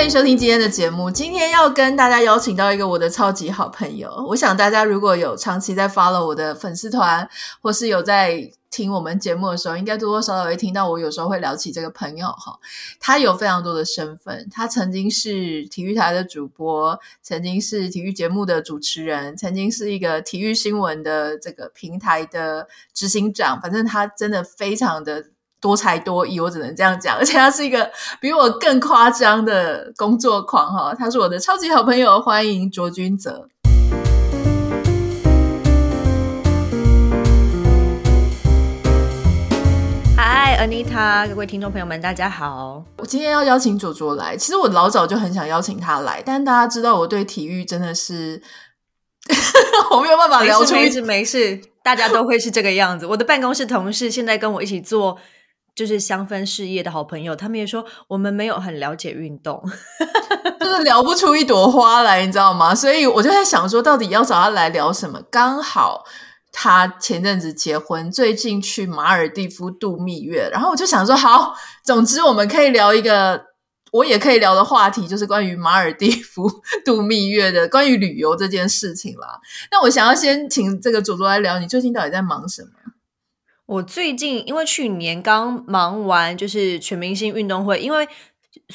欢迎收听今天的节目。今天要跟大家邀请到一个我的超级好朋友。我想大家如果有长期在 follow 我的粉丝团，或是有在听我们节目的时候，应该多多少少会听到我有时候会聊起这个朋友哈。他有非常多的身份，他曾经是体育台的主播，曾经是体育节目的主持人，曾经是一个体育新闻的这个平台的执行长。反正他真的非常的多才多艺，我只能这样讲。而且他是一个比我更夸张的工作狂哈。他是我的超级好朋友，欢迎卓君泽。Anita，各位听众朋友们，大家好！我今天要邀请卓卓来，其实我老早就很想邀请他来，但大家知道我对体育真的是 我没有办法聊出一直没事，大家都会是这个样子。我的办公室同事现在跟我一起做就是香氛事业的好朋友，他们也说我们没有很了解运动，就是聊不出一朵花来，你知道吗？所以我就在想说，到底要找他来聊什么？刚好。他前阵子结婚，最近去马尔地夫度蜜月，然后我就想说，好，总之我们可以聊一个我也可以聊的话题，就是关于马尔地夫 度蜜月的，关于旅游这件事情啦。那我想要先请这个卓卓来聊，你最近到底在忙什么？我最近因为去年刚忙完，就是全明星运动会，因为。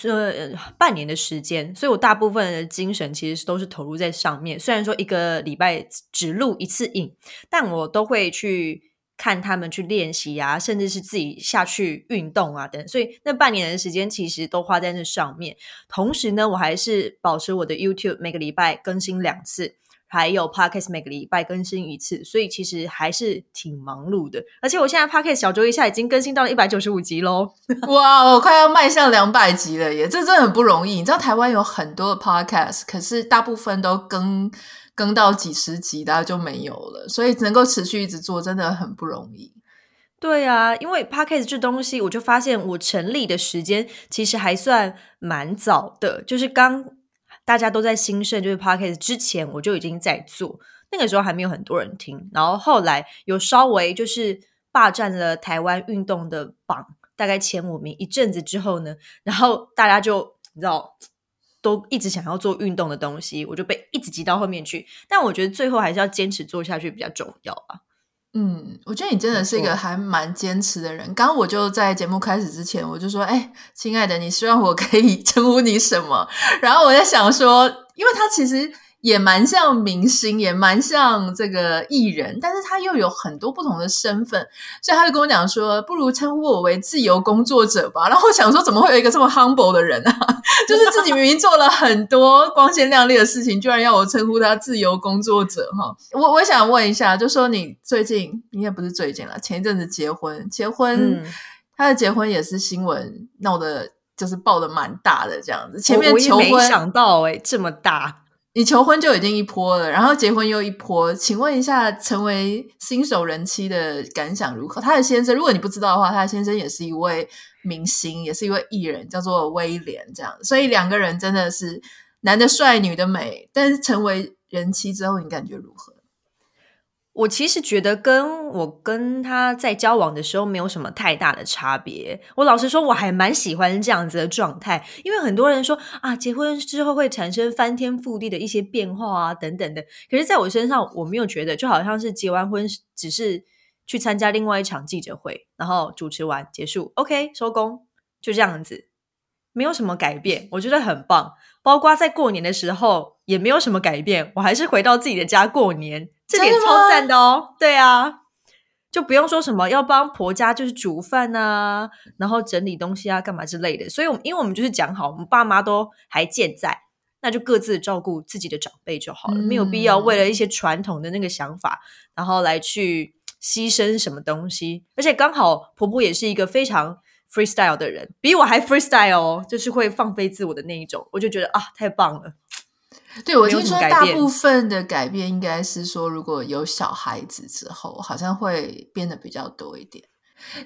呃，半年的时间，所以我大部分的精神其实都是投入在上面。虽然说一个礼拜只录一次影，但我都会去看他们去练习啊，甚至是自己下去运动啊等。所以那半年的时间其实都花在那上面。同时呢，我还是保持我的 YouTube 每个礼拜更新两次。还有 Podcast 每个礼拜更新一次，所以其实还是挺忙碌的。而且我现在 Podcast 小周一下已经更新到了一百九十五集喽！哇，我快要迈向两百集了耶！这真的很不容易。你知道台湾有很多的 Podcast，可是大部分都更更到几十集，大家就没有了。所以能够持续一直做，真的很不容易。对啊，因为 Podcast 这东西，我就发现我成立的时间其实还算蛮早的，就是刚。大家都在兴盛，就是 Podcast 之前我就已经在做，那个时候还没有很多人听，然后后来有稍微就是霸占了台湾运动的榜，大概前五名一阵子之后呢，然后大家就你知道都一直想要做运动的东西，我就被一直挤到后面去，但我觉得最后还是要坚持做下去比较重要啊。嗯，我觉得你真的是一个还蛮坚持的人。刚刚我就在节目开始之前，我就说：“哎，亲爱的，你希望我可以 称呼你什么？”然后我在想说，因为他其实。也蛮像明星，也蛮像这个艺人，但是他又有很多不同的身份，所以他就跟我讲说，不如称呼我为自由工作者吧。然后我想说，怎么会有一个这么 humble 的人啊？就是自己明明做了很多光鲜亮丽的事情，居然要我称呼他自由工作者哈？我我想问一下，就说你最近应该不是最近了，前一阵子结婚，结婚，嗯、他的结婚也是新闻闹得就是爆的蛮大的这样子。前面求婚，没想到哎、欸，这么大。你求婚就已经一波了，然后结婚又一波，请问一下，成为新手人妻的感想如何？他的先生，如果你不知道的话，他的先生也是一位明星，也是一位艺人，叫做威廉，这样，所以两个人真的是男的帅，女的美。但是成为人妻之后，你感觉如何？我其实觉得跟我跟他在交往的时候没有什么太大的差别。我老实说，我还蛮喜欢这样子的状态，因为很多人说啊，结婚之后会产生翻天覆地的一些变化啊，等等的。可是在我身上，我没有觉得，就好像是结完婚只是去参加另外一场记者会，然后主持完结束，OK，收工，就这样子，没有什么改变，我觉得很棒。包括在过年的时候也没有什么改变，我还是回到自己的家过年。这点超赞的哦，对啊，就不用说什么要帮婆家就是煮饭啊，然后整理东西啊，干嘛之类的。所以，我们因为我们就是讲好，我们爸妈都还健在，那就各自照顾自己的长辈就好了，没有必要为了一些传统的那个想法，然后来去牺牲什么东西。而且刚好婆婆也是一个非常 freestyle 的人，比我还 freestyle 哦，就是会放飞自我的那一种，我就觉得啊，太棒了。对，我听说大部分的改变应该是说，如果有小孩子之后，好像会变得比较多一点。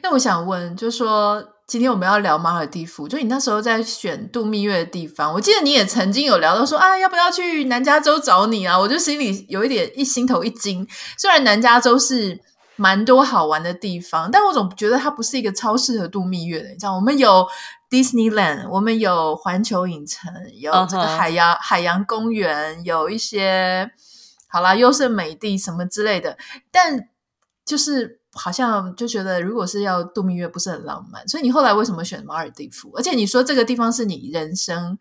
那我想问，就是说。今天我们要聊马尔蒂夫，就你那时候在选度蜜月的地方，我记得你也曾经有聊到说啊，要不要去南加州找你啊？我就心里有一点一心头一惊。虽然南加州是蛮多好玩的地方，但我总觉得它不是一个超适合度蜜月的。你知道，我们有 Disneyland，我们有环球影城，有这个海洋、uh huh. 海洋公园，有一些好啦优胜美地什么之类的，但就是。好像就觉得，如果是要度蜜月，不是很浪漫。所以你后来为什么选马尔代夫？而且你说这个地方是你人生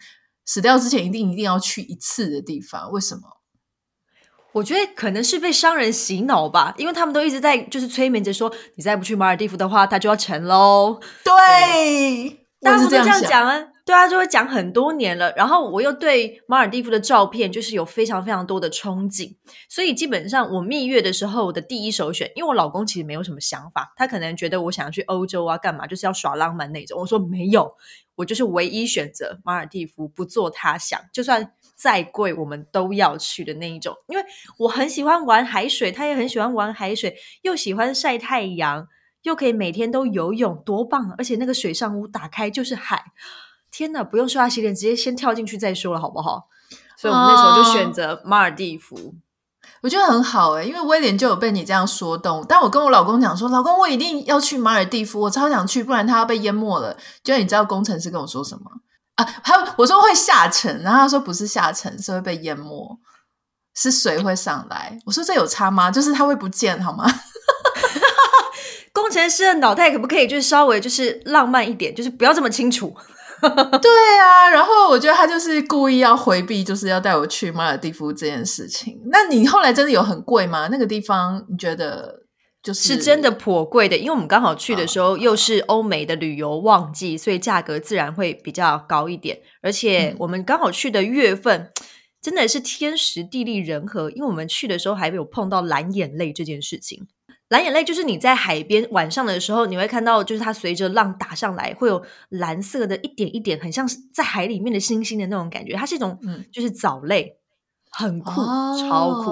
死掉之前一定一定要去一次的地方，为什么？我觉得可能是被商人洗脑吧，因为他们都一直在就是催眠着说，你再不去马尔地夫的话，它就要沉喽。对，大家都这样讲啊。对啊，就会讲很多年了，然后我又对马尔地夫的照片就是有非常非常多的憧憬，所以基本上我蜜月的时候我的第一首选，因为我老公其实没有什么想法，他可能觉得我想要去欧洲啊，干嘛就是要耍浪漫那种。我说没有，我就是唯一选择马尔地夫，不做他想，就算再贵我们都要去的那一种，因为我很喜欢玩海水，他也很喜欢玩海水，又喜欢晒太阳，又可以每天都游泳，多棒！而且那个水上屋打开就是海。天哪，不用刷牙洗脸，直接先跳进去再说了，好不好？所以我们那时候就选择马尔地夫，哦、我觉得很好诶，因为威廉就有被你这样说动。但我跟我老公讲说，老公，我一定要去马尔地夫，我超想去，不然他要被淹没了。就你知道工程师跟我说什么啊？他我说会下沉，然后他说不是下沉，是会被淹没，是水会上来。我说这有差吗？就是他会不见好吗？工程师的脑袋可不可以就是稍微就是浪漫一点，就是不要这么清楚。对啊，然后我觉得他就是故意要回避，就是要带我去马尔蒂夫这件事情。那你后来真的有很贵吗？那个地方你觉得就是是真的颇贵的，因为我们刚好去的时候又是欧美的旅游旺季，所以价格自然会比较高一点。而且我们刚好去的月份真的是天时地利人和，因为我们去的时候还没有碰到蓝眼泪这件事情。蓝眼泪就是你在海边晚上的时候，你会看到，就是它随着浪打上来，会有蓝色的一点一点，很像是在海里面的星星的那种感觉。它是一种，嗯，就是藻类，很酷，哦、超酷，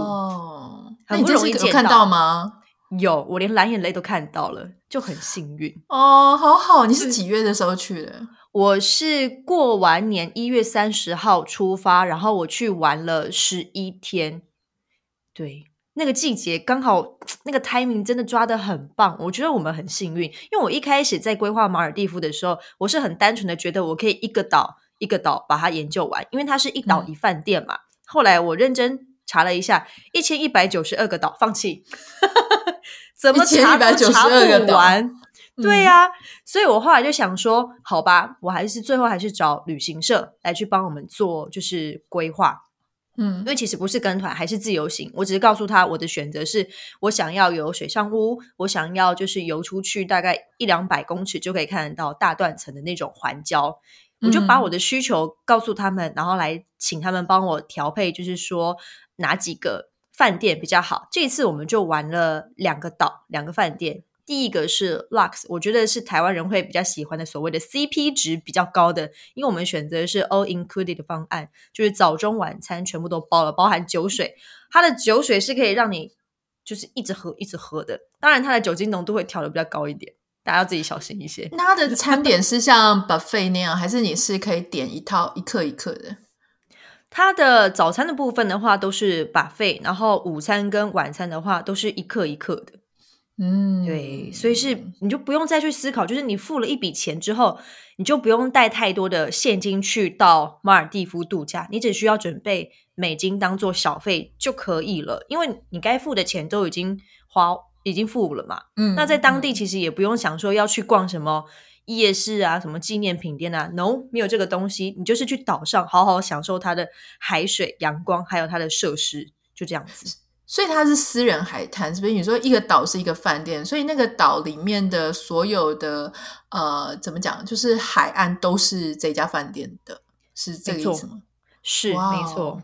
很不容易。看到吗？有，我连蓝眼泪都看到了，就很幸运哦，好好。你是几月的时候去的？我是过完年一月三十号出发，然后我去玩了十一天，对。那个季节刚好，那个 timing 真的抓的很棒，我觉得我们很幸运。因为我一开始在规划马尔地夫的时候，我是很单纯的觉得我可以一个岛一个岛把它研究完，因为它是一岛一饭店嘛。嗯、后来我认真查了一下，一千一百九十二个岛，放弃，怎么查都查不完。对呀、所以我后来就想说，好吧，我还是最后还是找旅行社来去帮我们做，就是规划。嗯，因为其实不是跟团，还是自由行。我只是告诉他我的选择是，我想要有水上屋，我想要就是游出去大概一两百公尺就可以看得到大断层的那种环礁。我就把我的需求告诉他们，然后来请他们帮我调配，就是说哪几个饭店比较好。这次我们就玩了两个岛，两个饭店。第一个是 Lux，我觉得是台湾人会比较喜欢的所谓的 CP 值比较高的，因为我们选择的是 All Included 的方案，就是早中晚餐全部都包了，包含酒水。它的酒水是可以让你就是一直喝一直喝的，当然它的酒精浓度会调的比较高一点，大家要自己小心一些。那它的餐点是像 buffet 那样，还是你是可以点一套一客一客的？它的早餐的部分的话都是 buffet，然后午餐跟晚餐的话都是一克一克的。嗯，对，所以是你就不用再去思考，就是你付了一笔钱之后，你就不用带太多的现金去到马尔地夫度假，你只需要准备美金当做小费就可以了，因为你该付的钱都已经花，已经付了嘛。嗯，那在当地其实也不用想说要去逛什么夜市啊，什么纪念品店啊，no，没有这个东西，你就是去岛上好好享受它的海水、阳光，还有它的设施，就这样子。所以它是私人海滩，是不是？你说一个岛是一个饭店，所以那个岛里面的所有的呃，怎么讲，就是海岸都是这家饭店的，是这个意思吗？是没错。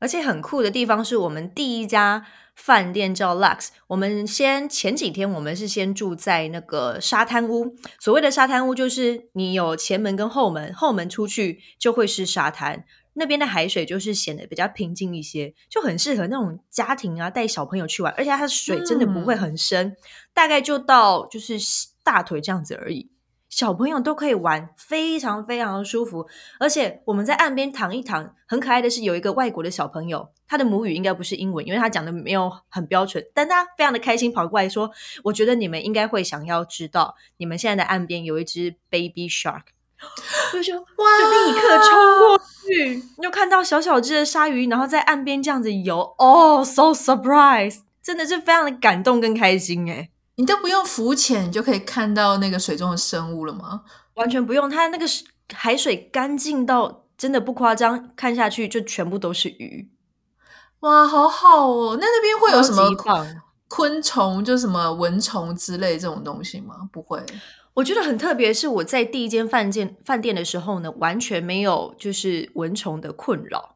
而且很酷的地方是我们第一家饭店叫 Lux，我们先前几天我们是先住在那个沙滩屋。所谓的沙滩屋，就是你有前门跟后门，后门出去就会是沙滩。那边的海水就是显得比较平静一些，就很适合那种家庭啊带小朋友去玩，而且它的水真的不会很深，嗯、大概就到就是大腿这样子而已，小朋友都可以玩，非常非常的舒服。而且我们在岸边躺一躺，很可爱的是有一个外国的小朋友，他的母语应该不是英文，因为他讲的没有很标准，但他非常的开心跑过来说：“我觉得你们应该会想要知道，你们现在的岸边有一只 baby shark。”就说哇，就立刻冲过去，你就看到小小只的鲨鱼，然后在岸边这样子游，哦、oh,，so surprise，真的是非常的感动跟开心诶。你都不用浮潜，你就可以看到那个水中的生物了吗？完全不用，它那个海水干净到真的不夸张，看下去就全部都是鱼。哇，好好哦！那那边会有什么昆虫，就什么蚊虫之类这种东西吗？不会。我觉得很特别，是我在第一间饭店饭店的时候呢，完全没有就是蚊虫的困扰，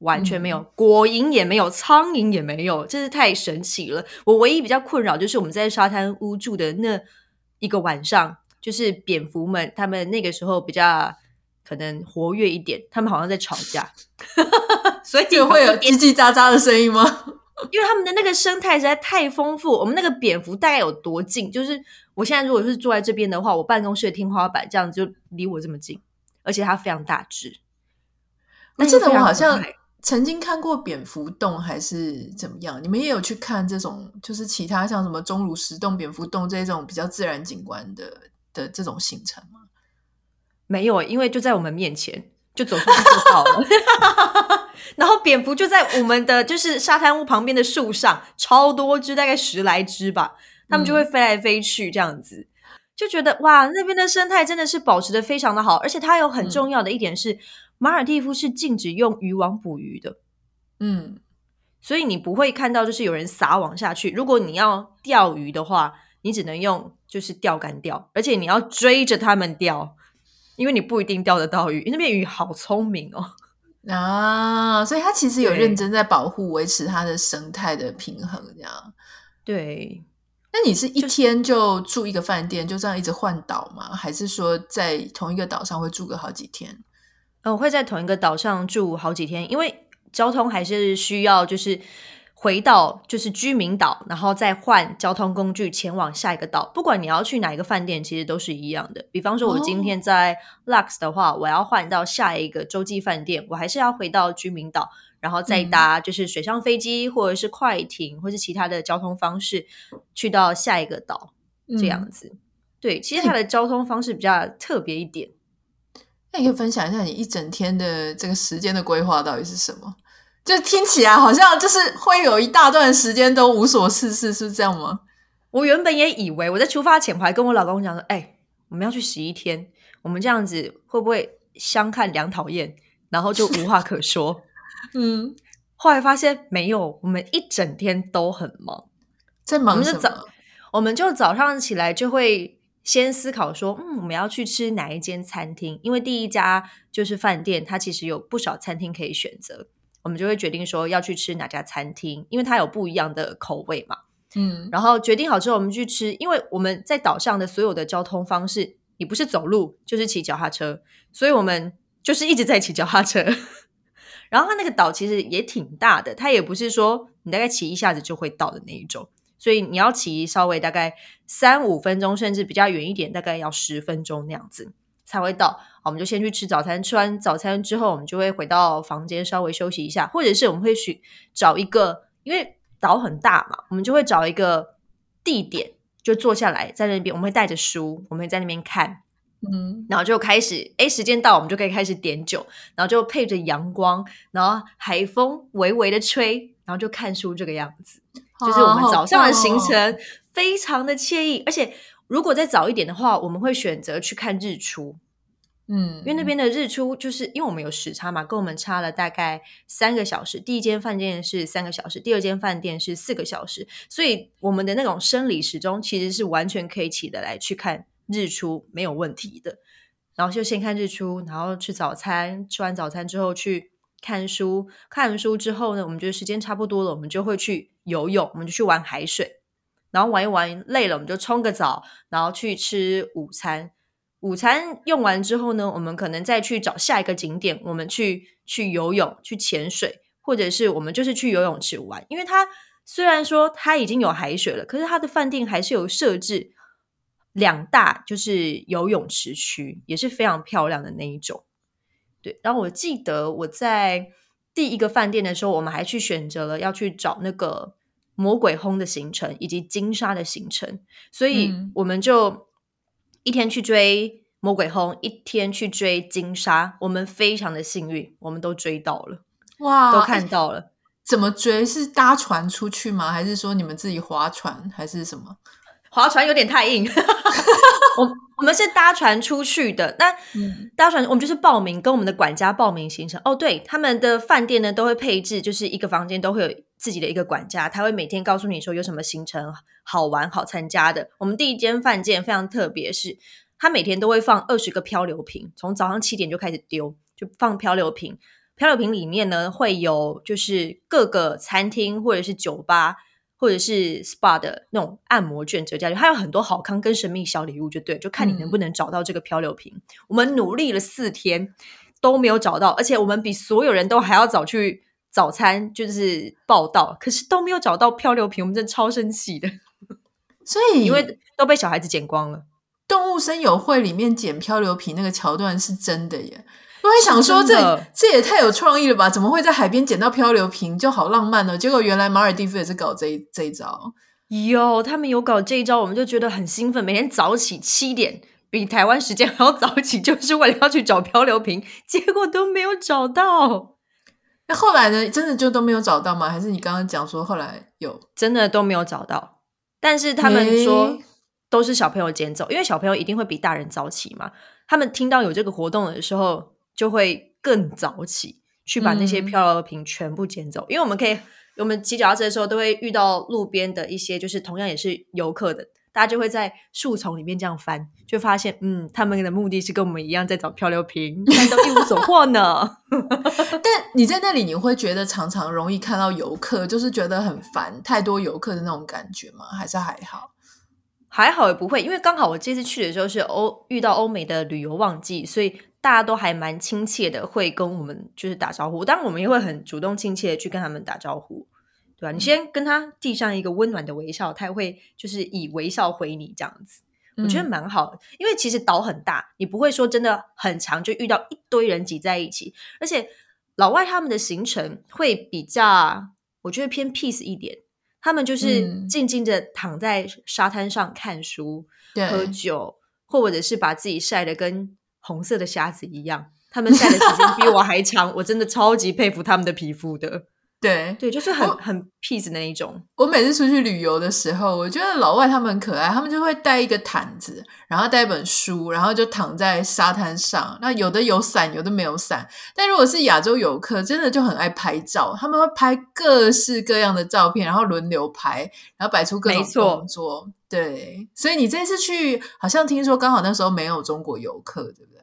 完全没有，嗯、果蝇也没有，苍蝇也没有，真是太神奇了。我唯一比较困扰就是我们在沙滩屋住的那一个晚上，就是蝙蝠们他们那个时候比较可能活跃一点，他们好像在吵架，所以就会有叽叽喳喳的声音吗？因为他们的那个生态实在太丰富，我们那个蝙蝠大概有多近？就是我现在如果是坐在这边的话，我办公室的天花板这样子就离我这么近，而且它非常大只。我记得我好像曾经看过蝙蝠洞，还是怎么样？你们也有去看这种，就是其他像什么钟乳石洞、蝙蝠洞这种比较自然景观的的这种行程吗？没有，因为就在我们面前。就走出去就到了，然后蝙蝠就在我们的就是沙滩屋旁边的树上，超多只，大概十来只吧，它们就会飞来飞去这样子，就觉得哇，那边的生态真的是保持的非常的好，而且它有很重要的一点是，马尔蒂夫是禁止用渔网捕鱼的，嗯，所以你不会看到就是有人撒网下去，如果你要钓鱼的话，你只能用就是钓竿钓，而且你要追着他们钓。因为你不一定钓得到鱼，那边鱼好聪明哦啊，所以它其实有认真在保护、维持它的生态的平衡，这样。对，那你是一天就住一个饭店，就，就这样一直换岛吗？还是说在同一个岛上会住个好几天？嗯，我会在同一个岛上住好几天，因为交通还是需要，就是。回到就是居民岛，然后再换交通工具前往下一个岛。不管你要去哪一个饭店，其实都是一样的。比方说，我今天在 Lux 的话，哦、我要换到下一个洲际饭店，我还是要回到居民岛，然后再搭就是水上飞机或者是快艇，或是其他的交通方式去到下一个岛。这样子，嗯、对，其实它的交通方式比较特别一点。那你可以分享一下你一整天的这个时间的规划到底是什么？就听起来好像就是会有一大段时间都无所事事，是这样吗？我原本也以为我在出发前，我还跟我老公讲说：“哎、欸，我们要去十一天，我们这样子会不会相看两讨厌？然后就无话可说。”嗯，后来发现没有，我们一整天都很忙，在忙什么？我们就早，我们就早上起来就会先思考说：“嗯，我们要去吃哪一间餐厅？因为第一家就是饭店，它其实有不少餐厅可以选择。”我们就会决定说要去吃哪家餐厅，因为它有不一样的口味嘛。嗯，然后决定好之后，我们去吃。因为我们在岛上的所有的交通方式，你不是走路就是骑脚踏车，所以我们就是一直在骑脚踏车。然后它那个岛其实也挺大的，它也不是说你大概骑一下子就会到的那一种，所以你要骑稍微大概三五分钟，甚至比较远一点，大概要十分钟那样子。才会到，我们就先去吃早餐。吃完早餐之后，我们就会回到房间稍微休息一下，或者是我们会去找一个，因为岛很大嘛，我们就会找一个地点，就坐下来在那边。我们会带着书，我们会在那边看，嗯，然后就开始，哎，时间到，我们就可以开始点酒，然后就配着阳光，然后海风微微的吹，然后就看书这个样子，就是我们早上的行程非常的惬意，而且。如果再早一点的话，我们会选择去看日出，嗯，因为那边的日出就是因为我们有时差嘛，跟我们差了大概三个小时。第一间饭店是三个小时，第二间饭店是四个小时，所以我们的那种生理时钟其实是完全可以起得来去看日出，没有问题的。然后就先看日出，然后吃早餐，吃完早餐之后去看书，看完书之后呢，我们觉得时间差不多了，我们就会去游泳，我们就去玩海水。然后玩一玩累了，我们就冲个澡，然后去吃午餐。午餐用完之后呢，我们可能再去找下一个景点，我们去去游泳、去潜水，或者是我们就是去游泳池玩。因为它虽然说它已经有海水了，可是它的饭店还是有设置两大就是游泳池区，也是非常漂亮的那一种。对，然后我记得我在第一个饭店的时候，我们还去选择了要去找那个魔鬼烘的行程以及金沙的行程，所以我们就。一天去追魔鬼烘，一天去追金沙，我们非常的幸运，我们都追到了，哇，都看到了。怎么追？是搭船出去吗？还是说你们自己划船，还是什么？划船有点太硬。我我们是搭船出去的。那、嗯、搭船，我们就是报名，跟我们的管家报名行程。哦，对，他们的饭店呢都会配置，就是一个房间都会有自己的一个管家，他会每天告诉你说有什么行程。好玩好参加的，我们第一间饭店非常特别，是他每天都会放二十个漂流瓶，从早上七点就开始丢，就放漂流瓶。漂流瓶里面呢会有就是各个餐厅或者是酒吧或者是 SPA 的那种按摩卷折价，还有很多好康跟神秘小礼物，就对，就看你能不能找到这个漂流瓶。嗯、我们努力了四天都没有找到，而且我们比所有人都还要早去早餐就是报到，可是都没有找到漂流瓶，我们真的超生气的。所以，因为都被小孩子捡光了。动物森友会里面捡漂流瓶那个桥段是真的耶！我也想说这，这这也太有创意了吧？怎么会在海边捡到漂流瓶，就好浪漫呢？结果原来马尔蒂夫也是搞这一这一招。有，他们有搞这一招，我们就觉得很兴奋，每天早起七点，比台湾时间还要早起，就是为了要去找漂流瓶，结果都没有找到。那后来呢？真的就都没有找到吗？还是你刚刚讲说后来有真的都没有找到？但是他们说都是小朋友捡走，因为小朋友一定会比大人早起嘛。他们听到有这个活动的时候，就会更早起去把那些漂流瓶全部捡走。嗯、因为我们可以，我们骑脚踏车的时候都会遇到路边的一些，就是同样也是游客的，大家就会在树丛里面这样翻，就发现，嗯，他们的目的是跟我们一样在找漂流瓶，但都一无所获呢。但你在那里，你会觉得常常容易看到游客，就是觉得很烦，太多游客的那种感觉吗？还是还好？还好也不会，因为刚好我这次去的时候是欧遇到欧美的旅游旺季，所以大家都还蛮亲切的，会跟我们就是打招呼。当然，我们也会很主动亲切的去跟他们打招呼，对吧？嗯、你先跟他递上一个温暖的微笑，他会就是以微笑回你这样子。我觉得蛮好的，因为其实岛很大，你不会说真的很长就遇到一堆人挤在一起，而且老外他们的行程会比较，我觉得偏 peace 一点，他们就是静静的躺在沙滩上看书、嗯、喝酒，或者是把自己晒得跟红色的虾子一样，他们晒的时间比我还长，我真的超级佩服他们的皮肤的。对对，就是很很 peace 那一种。我每次出去旅游的时候，我觉得老外他们很可爱，他们就会带一个毯子，然后带一本书，然后就躺在沙滩上。那有的有伞，有的没有伞。但如果是亚洲游客，真的就很爱拍照，他们会拍各式各样的照片，然后轮流拍，然后摆出各种动作。对，所以你这次去，好像听说刚好那时候没有中国游客，对不对？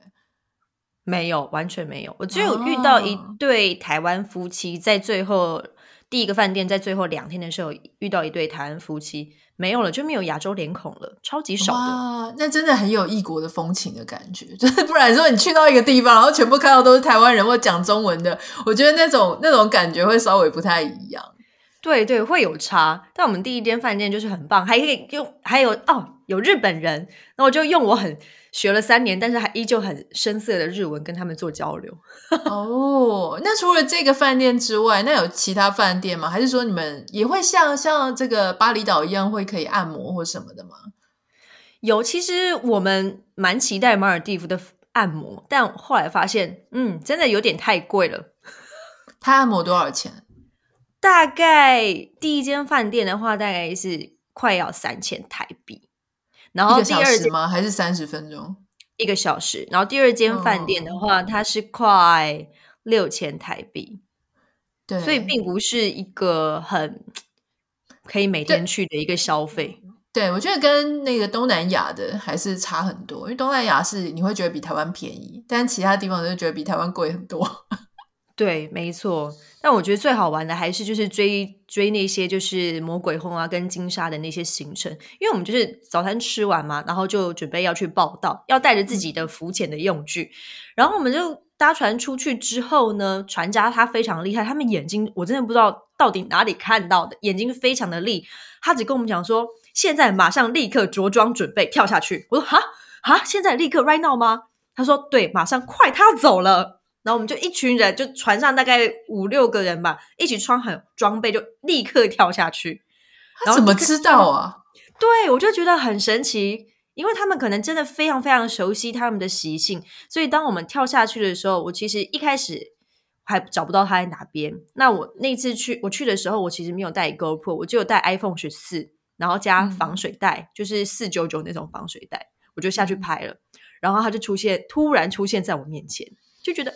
没有，完全没有。我只有遇到一对台湾夫妻，在最后第一个饭店，在最后两天的时候遇到一对台湾夫妻，没有了，就没有亚洲脸孔了，超级少的。哇，那真的很有异国的风情的感觉，就是不然说你去到一个地方，然后全部看到都是台湾人或讲中文的，我觉得那种那种感觉会稍微不太一样。对对，会有差。但我们第一间饭店就是很棒，还可以用，还有哦，有日本人，那我就用我很。学了三年，但是还依旧很生涩的日文跟他们做交流。哦，那除了这个饭店之外，那有其他饭店吗？还是说你们也会像像这个巴厘岛一样会可以按摩或什么的吗？有，其实我们蛮期待马尔蒂夫的按摩，但后来发现，嗯，真的有点太贵了。他按摩多少钱？大概第一间饭店的话，大概是快要三千台币。然后第二间吗？还是三十分钟？一个小时。然后第二间饭店的话，哦、它是快六千台币。对，所以并不是一个很可以每天去的一个消费。对，对，我觉得跟那个东南亚的还是差很多。因为东南亚是你会觉得比台湾便宜，但其他地方就觉得比台湾贵很多。对，没错。但我觉得最好玩的还是就是追追那些就是魔鬼轰啊跟金沙的那些行程，因为我们就是早餐吃完嘛，然后就准备要去报道，要带着自己的浮潜的用具，然后我们就搭船出去之后呢，船家他非常厉害，他们眼睛我真的不知道到底哪里看到的，眼睛非常的利，他只跟我们讲说，现在马上立刻着装准备跳下去。我说哈哈，现在立刻 right now 吗？他说对，马上快，他要走了。然后我们就一群人，就船上大概五六个人吧，一起穿好装备，就立刻跳下去。他怎么知道啊？对，我就觉得很神奇，因为他们可能真的非常非常熟悉他们的习性，所以当我们跳下去的时候，我其实一开始还找不到他在哪边。那我那次去我去的时候，我其实没有带 GoPro，我就有带 iPhone 十四，然后加防水袋，嗯、就是四九九那种防水袋，我就下去拍了。然后他就出现，突然出现在我面前。就觉得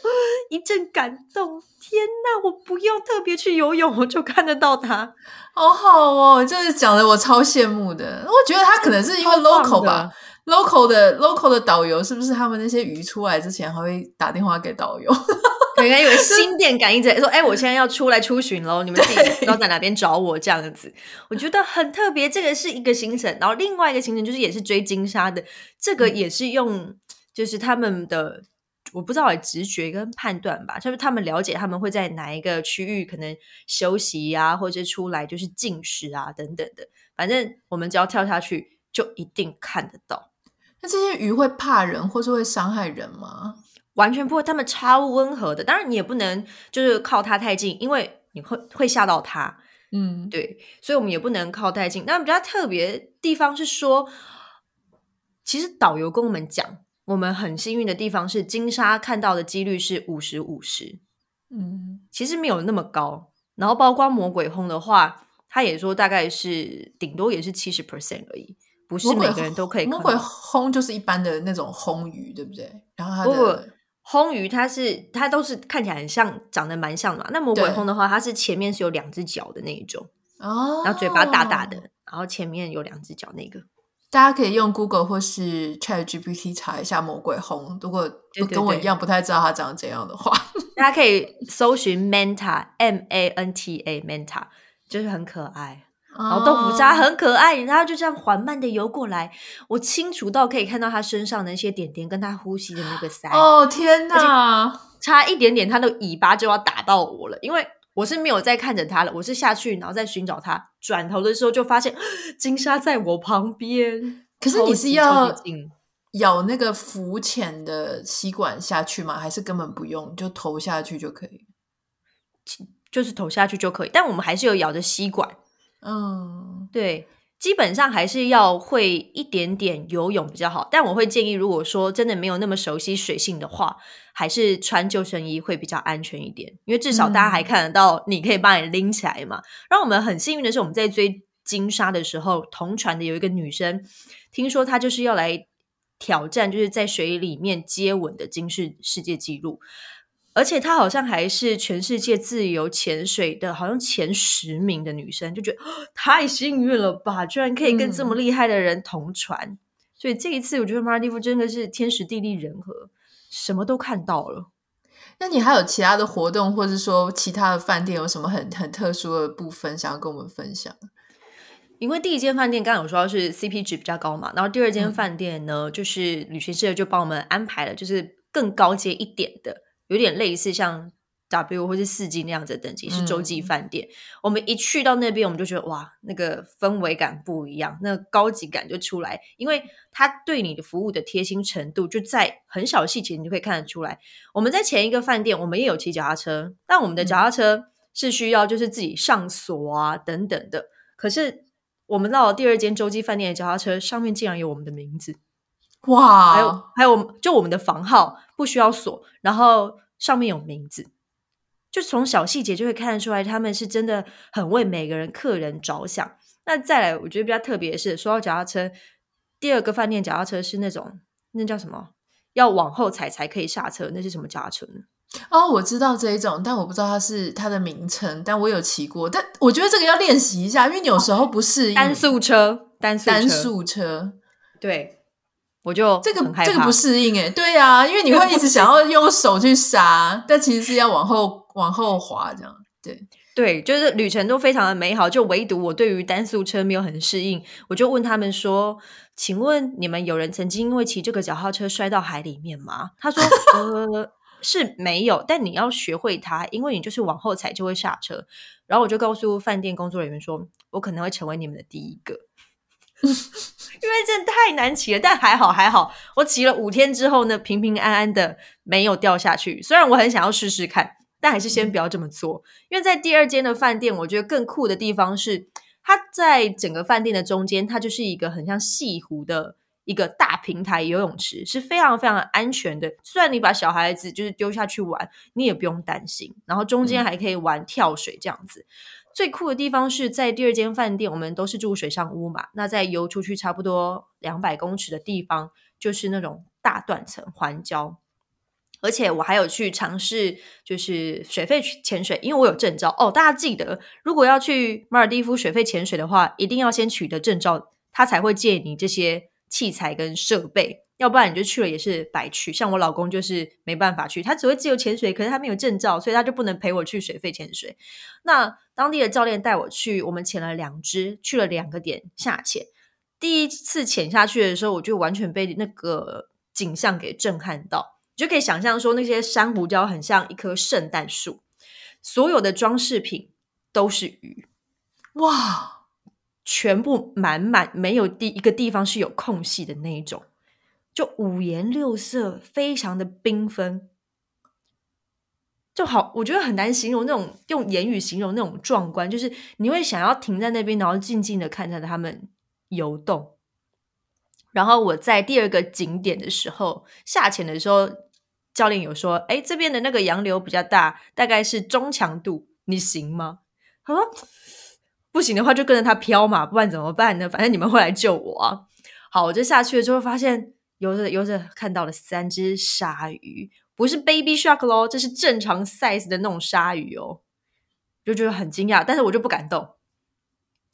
一阵感动，天哪！我不用特别去游泳，我就看得到它，好好哦！这是讲的我超羡慕的。我觉得他可能是因为 local 吧，local 的 local 的导游是不是？他们那些鱼出来之前还会打电话给导游，可能以为心电感应者说：“哎，我现在要出来出巡喽，你们自己要在哪边找我？”这样子，我觉得很特别。这个是一个行程，然后另外一个行程就是也是追金沙的，这个也是用就是他们的。我不知道，直觉跟判断吧，就是他们了解他们会在哪一个区域可能休息啊，或者出来就是进食啊等等的。反正我们只要跳下去，就一定看得到。那这些鱼会怕人，或是会伤害人吗？完全不会，他们超温和的。当然，你也不能就是靠它太近，因为你会会吓到它。嗯，对，所以我们也不能靠太近。那比较特别的地方是说，其实导游跟我们讲。我们很幸运的地方是，金沙看到的几率是五十五十，嗯，其实没有那么高。然后包括魔鬼轰的话，他也说大概是顶多也是七十 percent 而已，不是每个人都可以。魔鬼轰就是一般的那种轰鱼，对不对？然后它的不不轰鱼，它是它都是看起来很像，长得蛮像的嘛。那魔鬼轰的话，它是前面是有两只脚的那一种哦，然后嘴巴大大的，然后前面有两只脚那个。大家可以用 Google 或是 ChatGPT 查一下魔鬼红。如果跟我一样不太知道它长怎样的话，大家可以搜寻 Manta M A N T A Manta，就是很可爱。然后豆腐渣很可爱，然后就这样缓慢的游过来，我清楚到可以看到它身上的那些点点，跟它呼吸的那个鳃。哦天哪，差一点点，它的尾巴就要打到我了，因为。我是没有再看着他了，我是下去然后再寻找他。转头的时候就发现金沙在我旁边。可是你是要咬那个浮潜的吸管下去吗？还是根本不用，就投下去就可以？就是投下去就可以，但我们还是有咬着吸管。嗯，对。基本上还是要会一点点游泳比较好，但我会建议，如果说真的没有那么熟悉水性的话，还是穿救生衣会比较安全一点，因为至少大家还看得到，你可以把你拎起来嘛。嗯、然后我们很幸运的是，我们在追金沙的时候，同船的有一个女生，听说她就是要来挑战，就是在水里面接吻的金世世界纪录。而且她好像还是全世界自由潜水的，好像前十名的女生，就觉得太幸运了吧！居然可以跟这么厉害的人同船。嗯、所以这一次，我觉得马尔蒂夫真的是天时地利人和，什么都看到了。那你还有其他的活动，或者说其他的饭店有什么很很特殊的部分想要跟我们分享？因为第一间饭店刚刚有说是 CP 值比较高嘛，然后第二间饭店呢，嗯、就是旅行社就帮我们安排了，就是更高阶一点的。有点类似像 W 或是四季那样子的等级，是洲际饭店。嗯、我们一去到那边，我们就觉得哇，那个氛围感不一样，那个高级感就出来。因为他对你的服务的贴心程度，就在很小的细节你就可以看得出来。我们在前一个饭店，我们也有骑脚踏车，但我们的脚踏车是需要就是自己上锁啊等等的。可是我们到了第二间洲际饭店的脚踏车上面，竟然有我们的名字。哇，还有还有，就我们的房号不需要锁，然后上面有名字，就从小细节就会看得出来，他们是真的很为每个人客人着想。那再来，我觉得比较特别的是，说到脚踏车，第二个饭店脚踏车是那种那叫什么？要往后踩才可以下车，那是什么脚踏车呢？哦，我知道这一种，但我不知道它是它的名称，但我有骑过，但我觉得这个要练习一下，因为你有时候不适应。单速车，单速车，单速车，对。我就这个很害怕这个不适应诶，对呀、啊，因为你会一直想要用手去刹，但其实是要往后往后滑这样。对 对，就是旅程都非常的美好，就唯独我对于单速车没有很适应。我就问他们说：“请问你们有人曾经因为骑这个脚踏车摔到海里面吗？”他说：“呃，是没有，但你要学会它，因为你就是往后踩就会刹车。”然后我就告诉饭店工作人员说：“我可能会成为你们的第一个。” 因为真的太难骑了，但还好还好，我骑了五天之后呢，平平安安的没有掉下去。虽然我很想要试试看，但还是先不要这么做。因为在第二间的饭店，我觉得更酷的地方是，它在整个饭店的中间，它就是一个很像西湖的一个大平台游泳池，是非常非常安全的。虽然你把小孩子就是丢下去玩，你也不用担心。然后中间还可以玩跳水这样子。最酷的地方是在第二间饭店，我们都是住水上屋嘛。那在游出去差不多两百公尺的地方，就是那种大断层环礁。而且我还有去尝试，就是水肺潜水，因为我有证照哦。大家记得，如果要去马尔地夫水肺潜水的话，一定要先取得证照，他才会借你这些器材跟设备。要不然你就去了也是白去。像我老公就是没办法去，他只会自由潜水，可是他没有证照，所以他就不能陪我去水肺潜水。那当地的教练带我去，我们潜了两支，去了两个点下潜。第一次潜下去的时候，我就完全被那个景象给震撼到，你就可以想象说那些珊瑚礁很像一棵圣诞树，所有的装饰品都是鱼，哇，全部满满，没有地一个地方是有空隙的那一种。就五颜六色，非常的缤纷，就好，我觉得很难形容那种用言语形容那种壮观，就是你会想要停在那边，然后静静的看着他们游动。然后我在第二个景点的时候下潜的时候，教练有说：“哎，这边的那个洋流比较大，大概是中强度，你行吗？”他说：“不行的话就跟着他飘嘛，不然怎么办呢？反正你们会来救我。”好，我就下去了之后发现。游着游着，看到了三只鲨鱼，不是 baby shark 咯，这是正常 size 的那种鲨鱼哦，就觉得很惊讶，但是我就不敢动，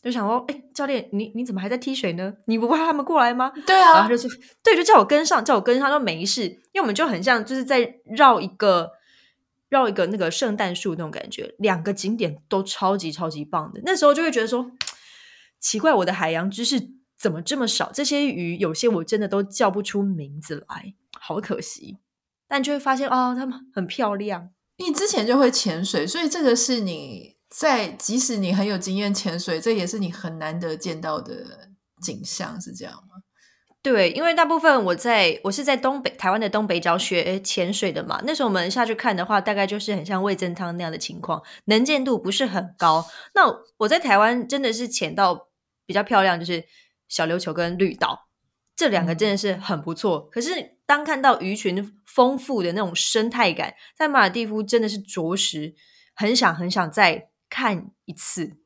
就想说，哎，教练，你你怎么还在踢水呢？你不怕他们过来吗？对啊，然后就是对，就叫我跟上，叫我跟上，说没事，因为我们就很像就是在绕一个绕一个那个圣诞树那种感觉，两个景点都超级超级棒的，那时候就会觉得说，奇怪，我的海洋知识。怎么这么少？这些鱼有些我真的都叫不出名字来，好可惜。但就会发现哦，它们很漂亮。你之前就会潜水，所以这个是你在即使你很有经验潜水，这也是你很难得见到的景象，是这样吗？对，因为大部分我在我是在东北台湾的东北角学潜水的嘛。那时候我们下去看的话，大概就是很像味噌汤那样的情况，能见度不是很高。那我在台湾真的是潜到比较漂亮，就是。小琉球跟绿岛这两个真的是很不错，嗯、可是当看到鱼群丰富的那种生态感，在马尔地夫真的是着实很想很想再看一次。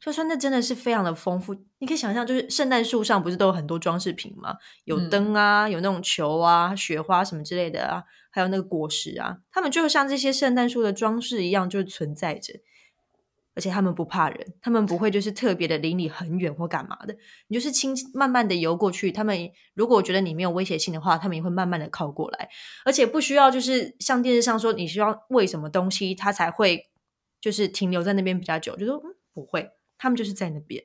就说那真的是非常的丰富，你可以想象，就是圣诞树上不是都有很多装饰品吗？有灯啊，有那种球啊、雪花什么之类的啊，还有那个果实啊，它们就像这些圣诞树的装饰一样，就是存在着。而且他们不怕人，他们不会就是特别的离你很远或干嘛的，你就是轻慢慢的游过去。他们如果觉得你没有威胁性的话，他们也会慢慢的靠过来，而且不需要就是像电视上说你需要喂什么东西，它才会就是停留在那边比较久。就说嗯，不会，他们就是在那边。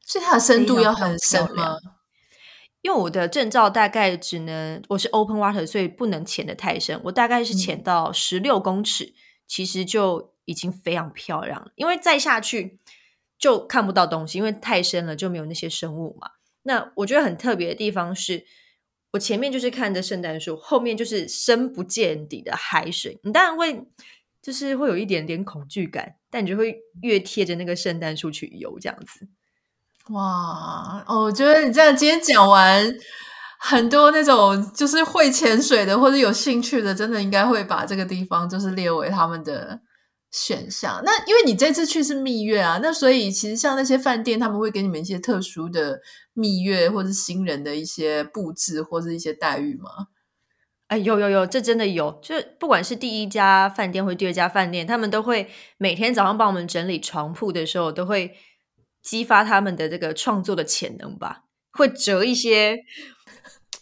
所以它的深度要很深吗？因为我的证照大概只能我是 open water，所以不能潜得太深。我大概是潜到十六公尺，嗯、其实就。已经非常漂亮了，因为再下去就看不到东西，因为太深了就没有那些生物嘛。那我觉得很特别的地方是，我前面就是看着圣诞树，后面就是深不见底的海水。你当然会就是会有一点点恐惧感，但你就会越贴着那个圣诞树去游这样子。哇哦，我觉得你这样今天讲完，很多那种就是会潜水的或者有兴趣的，真的应该会把这个地方就是列为他们的。选项。那因为你这次去是蜜月啊，那所以其实像那些饭店，他们会给你们一些特殊的蜜月或者新人的一些布置或者一些待遇吗？哎，有有有，这真的有。就不管是第一家饭店或第二家饭店，他们都会每天早上帮我们整理床铺的时候，都会激发他们的这个创作的潜能吧。会折一些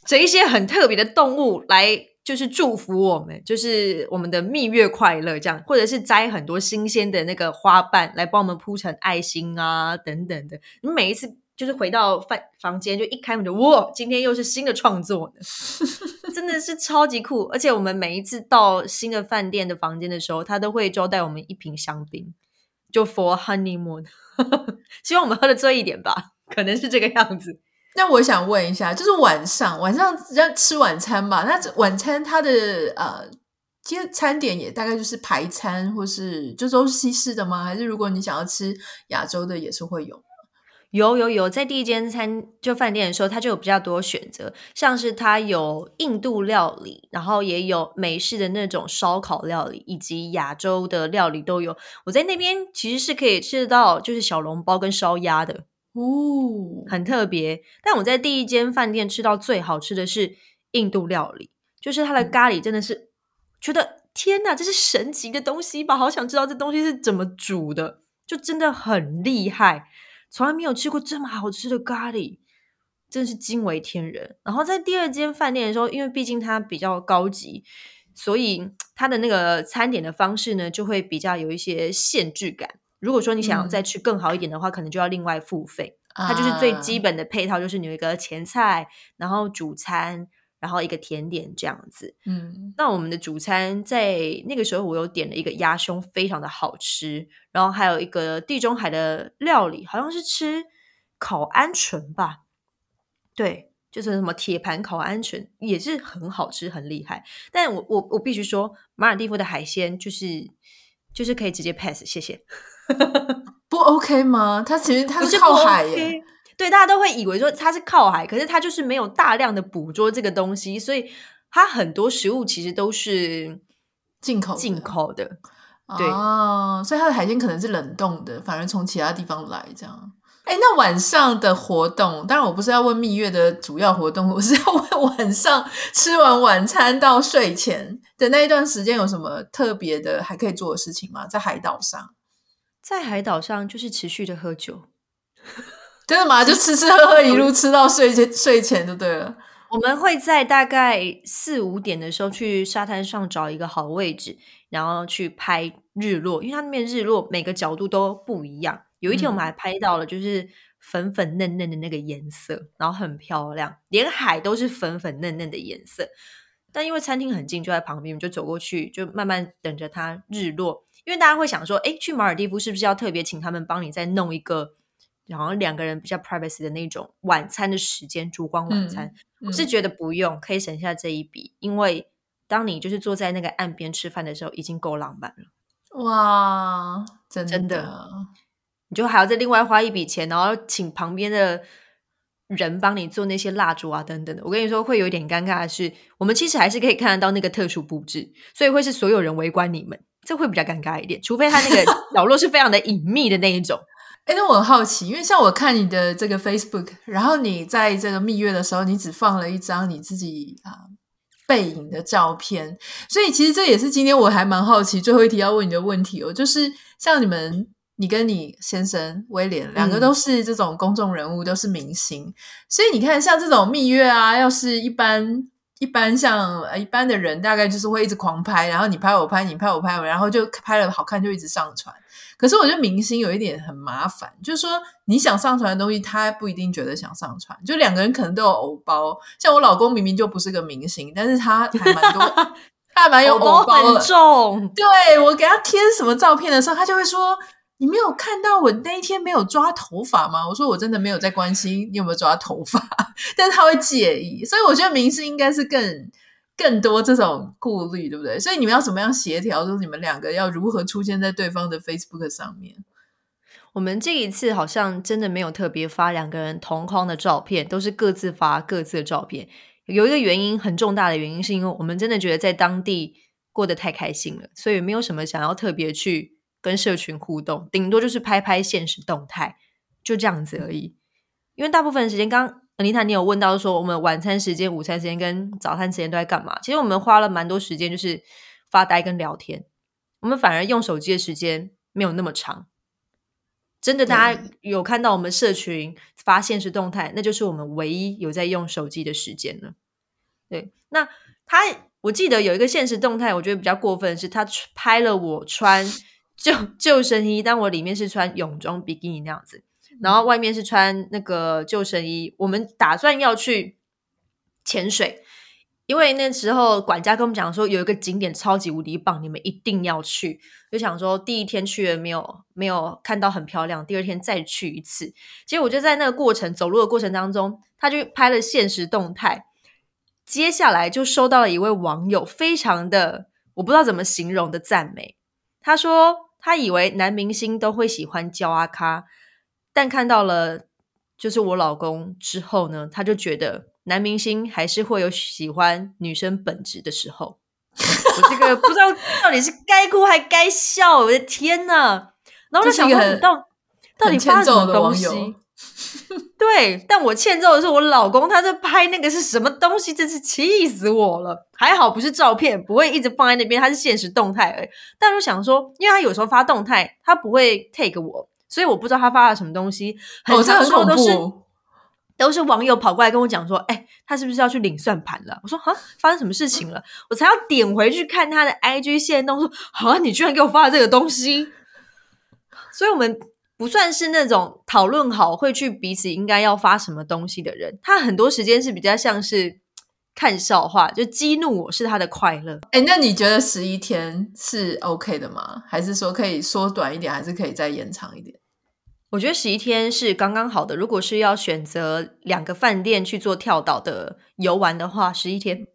折一些很特别的动物来。就是祝福我们，就是我们的蜜月快乐这样，或者是摘很多新鲜的那个花瓣来帮我们铺成爱心啊等等的。你每一次就是回到饭房间，就一开门就哇，今天又是新的创作呢，真的是超级酷。而且我们每一次到新的饭店的房间的时候，他都会招待我们一瓶香槟，就 for honeymoon，希望我们喝的醉一点吧，可能是这个样子。那我想问一下，就是晚上晚上要吃晚餐吧？那晚餐它的呃，其实餐点也大概就是排餐，或是就都是西式的吗？还是如果你想要吃亚洲的，也是会有？有有有，在第一间餐就饭店的时候，它就有比较多选择，像是它有印度料理，然后也有美式的那种烧烤料理，以及亚洲的料理都有。我在那边其实是可以吃得到，就是小笼包跟烧鸭的。哦，很特别。但我在第一间饭店吃到最好吃的是印度料理，就是它的咖喱真的是、嗯、觉得天哪，这是神奇的东西吧？好想知道这东西是怎么煮的，就真的很厉害，从来没有吃过这么好吃的咖喱，真的是惊为天人。然后在第二间饭店的时候，因为毕竟它比较高级，所以它的那个餐点的方式呢，就会比较有一些限制感。如果说你想要再去更好一点的话，嗯、可能就要另外付费。它就是最基本的配套，就是你有一个前菜，然后主餐，然后一个甜点这样子。嗯，那我们的主餐在那个时候，我有点了一个鸭胸，非常的好吃。然后还有一个地中海的料理，好像是吃烤鹌鹑吧？对，就是什么铁盘烤鹌鹑，也是很好吃，很厉害。但我我我必须说，马尔蒂夫的海鲜就是就是可以直接 pass，谢谢。不 OK 吗？它其实它是靠海耶，耶。对，大家都会以为说它是靠海，可是它就是没有大量的捕捉这个东西，所以它很多食物其实都是进口进口的。对，哦，所以它的海鲜可能是冷冻的，反而从其他地方来这样。哎，那晚上的活动，当然我不是要问蜜月的主要活动，我是要问晚上吃完晚餐到睡前的那一段时间有什么特别的还可以做的事情吗？在海岛上。在海岛上就是持续的喝酒，真的吗？就吃吃喝喝一路吃到睡前睡前就对了。我们会在大概四五点的时候去沙滩上找一个好位置，然后去拍日落，因为它那边日落每个角度都不一样。有一天我们还拍到了，就是粉粉嫩嫩的那个颜色，嗯、然后很漂亮，连海都是粉粉嫩嫩的颜色。但因为餐厅很近，就在旁边，我们就走过去，就慢慢等着它日落。因为大家会想说，哎，去马尔地夫是不是要特别请他们帮你再弄一个，好像两个人比较 privacy 的那种晚餐的时间，烛光晚餐？嗯嗯、我是觉得不用，可以省下这一笔，因为当你就是坐在那个岸边吃饭的时候，已经够浪漫了。哇，真的，真的，你就还要再另外花一笔钱，然后请旁边的人帮你做那些蜡烛啊等等的。我跟你说，会有一点尴尬的是，我们其实还是可以看得到那个特殊布置，所以会是所有人围观你们。这会比较尴尬一点，除非他那个 角落是非常的隐秘的那一种。哎，那我很好奇，因为像我看你的这个 Facebook，然后你在这个蜜月的时候，你只放了一张你自己啊背影的照片，所以其实这也是今天我还蛮好奇最后一题要问你的问题哦，就是像你们，你跟你先生威廉两个都是这种公众人物，嗯、都是明星，所以你看像这种蜜月啊，要是一般。一般像呃一般的人，大概就是会一直狂拍，然后你拍我拍，你拍我拍我，然后就拍了好看就一直上传。可是我觉得明星有一点很麻烦，就是说你想上传的东西，他不一定觉得想上传。就两个人可能都有偶包，像我老公明明就不是个明星，但是他还蛮多，他还蛮有偶包的。很重。对，我给他贴什么照片的时候，他就会说。你没有看到我那一天没有抓头发吗？我说我真的没有在关心你有没有抓头发，但是他会介意，所以我觉得明星应该是更更多这种顾虑，对不对？所以你们要怎么样协调？就是你们两个要如何出现在对方的 Facebook 上面？我们这一次好像真的没有特别发两个人同框的照片，都是各自发各自的照片。有一个原因很重大的原因，是因为我们真的觉得在当地过得太开心了，所以没有什么想要特别去。跟社群互动，顶多就是拍拍现实动态，就这样子而已。因为大部分时间，刚刚 Anita 你有问到说，我们晚餐时间、午餐时间跟早餐时间都在干嘛？其实我们花了蛮多时间，就是发呆跟聊天。我们反而用手机的时间没有那么长。真的，大家有看到我们社群发现实动态，那就是我们唯一有在用手机的时间了。对，那他我记得有一个现实动态，我觉得比较过分的是，他拍了我穿救救生衣，但我里面是穿泳装比基尼那样子，然后外面是穿那个救生衣。我们打算要去潜水。因为那时候管家跟我们讲说，有一个景点超级无敌棒，你们一定要去。就想说第一天去了没有没有看到很漂亮，第二天再去一次。结果我就在那个过程走路的过程当中，他就拍了现实动态。接下来就收到了一位网友非常的我不知道怎么形容的赞美。他说他以为男明星都会喜欢娇阿咖，但看到了就是我老公之后呢，他就觉得。男明星还是会有喜欢女生本质的时候，我这个不知道到底是该哭还该笑，我的天呐！然后就想说，到到底发生什么东西？对，但我欠揍的是我老公，他在拍那个是什么东西？真是气死我了！还好不是照片，不会一直放在那边，他是现实动态而已。但我想说，因为他有时候发动态，他不会 take 我，所以我不知道他发了什么东西。很多时候都是。哦都是网友跑过来跟我讲说：“哎、欸，他是不是要去领算盘了？”我说：“啊，发生什么事情了？” 我才要点回去看他的 IG 线动，说：“啊，你居然给我发了这个东西！” 所以，我们不算是那种讨论好会去彼此应该要发什么东西的人。他很多时间是比较像是看笑话，就激怒我是他的快乐。哎、欸，那你觉得十一天是 OK 的吗？还是说可以缩短一点，还是可以再延长一点？我觉得十一天是刚刚好的。如果是要选择两个饭店去做跳岛的游玩的话，十一天，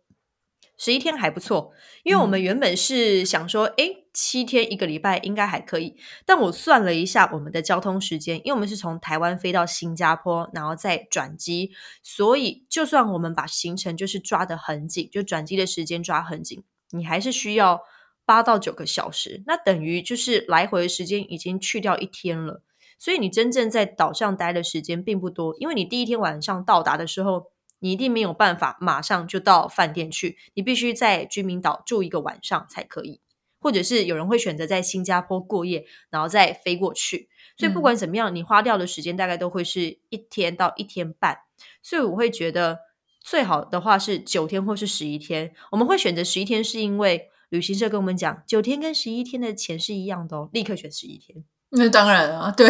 十一天还不错。因为我们原本是想说，哎、嗯，七天一个礼拜应该还可以。但我算了一下我们的交通时间，因为我们是从台湾飞到新加坡，然后再转机，所以就算我们把行程就是抓得很紧，就转机的时间抓很紧，你还是需要八到九个小时。那等于就是来回的时间已经去掉一天了。所以你真正在岛上待的时间并不多，因为你第一天晚上到达的时候，你一定没有办法马上就到饭店去，你必须在居民岛住一个晚上才可以，或者是有人会选择在新加坡过夜，然后再飞过去。所以不管怎么样，你花掉的时间大概都会是一天到一天半。所以我会觉得最好的话是九天或是十一天。我们会选择十一天，是因为旅行社跟我们讲，九天跟十一天的钱是一样的哦，立刻选十一天。那当然啊，对，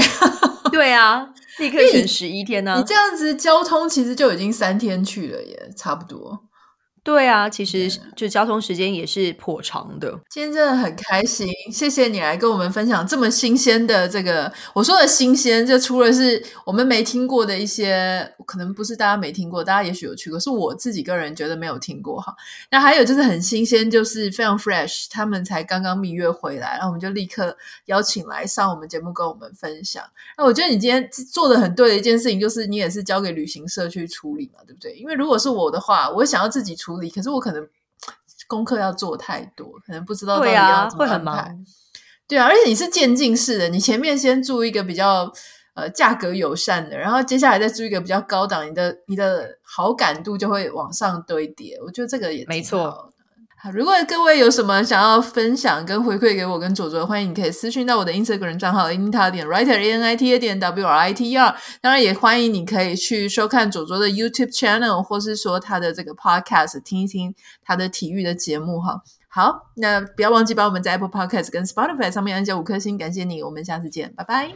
对啊，立刻选十一天呢、啊。你这样子交通其实就已经三天去了耶，差不多。对啊，其实就交通时间也是颇长的。今天真的很开心，谢谢你来跟我们分享这么新鲜的这个。我说的新鲜，就除了是我们没听过的一些，可能不是大家没听过，大家也许有去过，是我自己个人觉得没有听过哈。那还有就是很新鲜，就是非常 fresh，他们才刚刚蜜月回来，然后我们就立刻邀请来上我们节目跟我们分享。那我觉得你今天做的很对的一件事情，就是你也是交给旅行社去处理嘛，对不对？因为如果是我的话，我想要自己处理。可是我可能功课要做太多，可能不知道到底要怎么安排。对啊，而且你是渐进式的，你前面先住一个比较呃价格友善的，然后接下来再住一个比较高档，你的你的好感度就会往上堆叠。我觉得这个也没错。好，如果各位有什么想要分享跟回馈给我跟佐佐，欢迎你可以私讯到我的 Instagram 账号 nita 点 writer a n i t a 点 W R I T E R。当然也欢迎你可以去收看佐佐的 YouTube channel，或是说他的这个 Podcast，听一听他的体育的节目哈。好，那不要忘记把我们在 Apple Podcast 跟 Spotify 上面按下五颗星，感谢你，我们下次见，拜拜。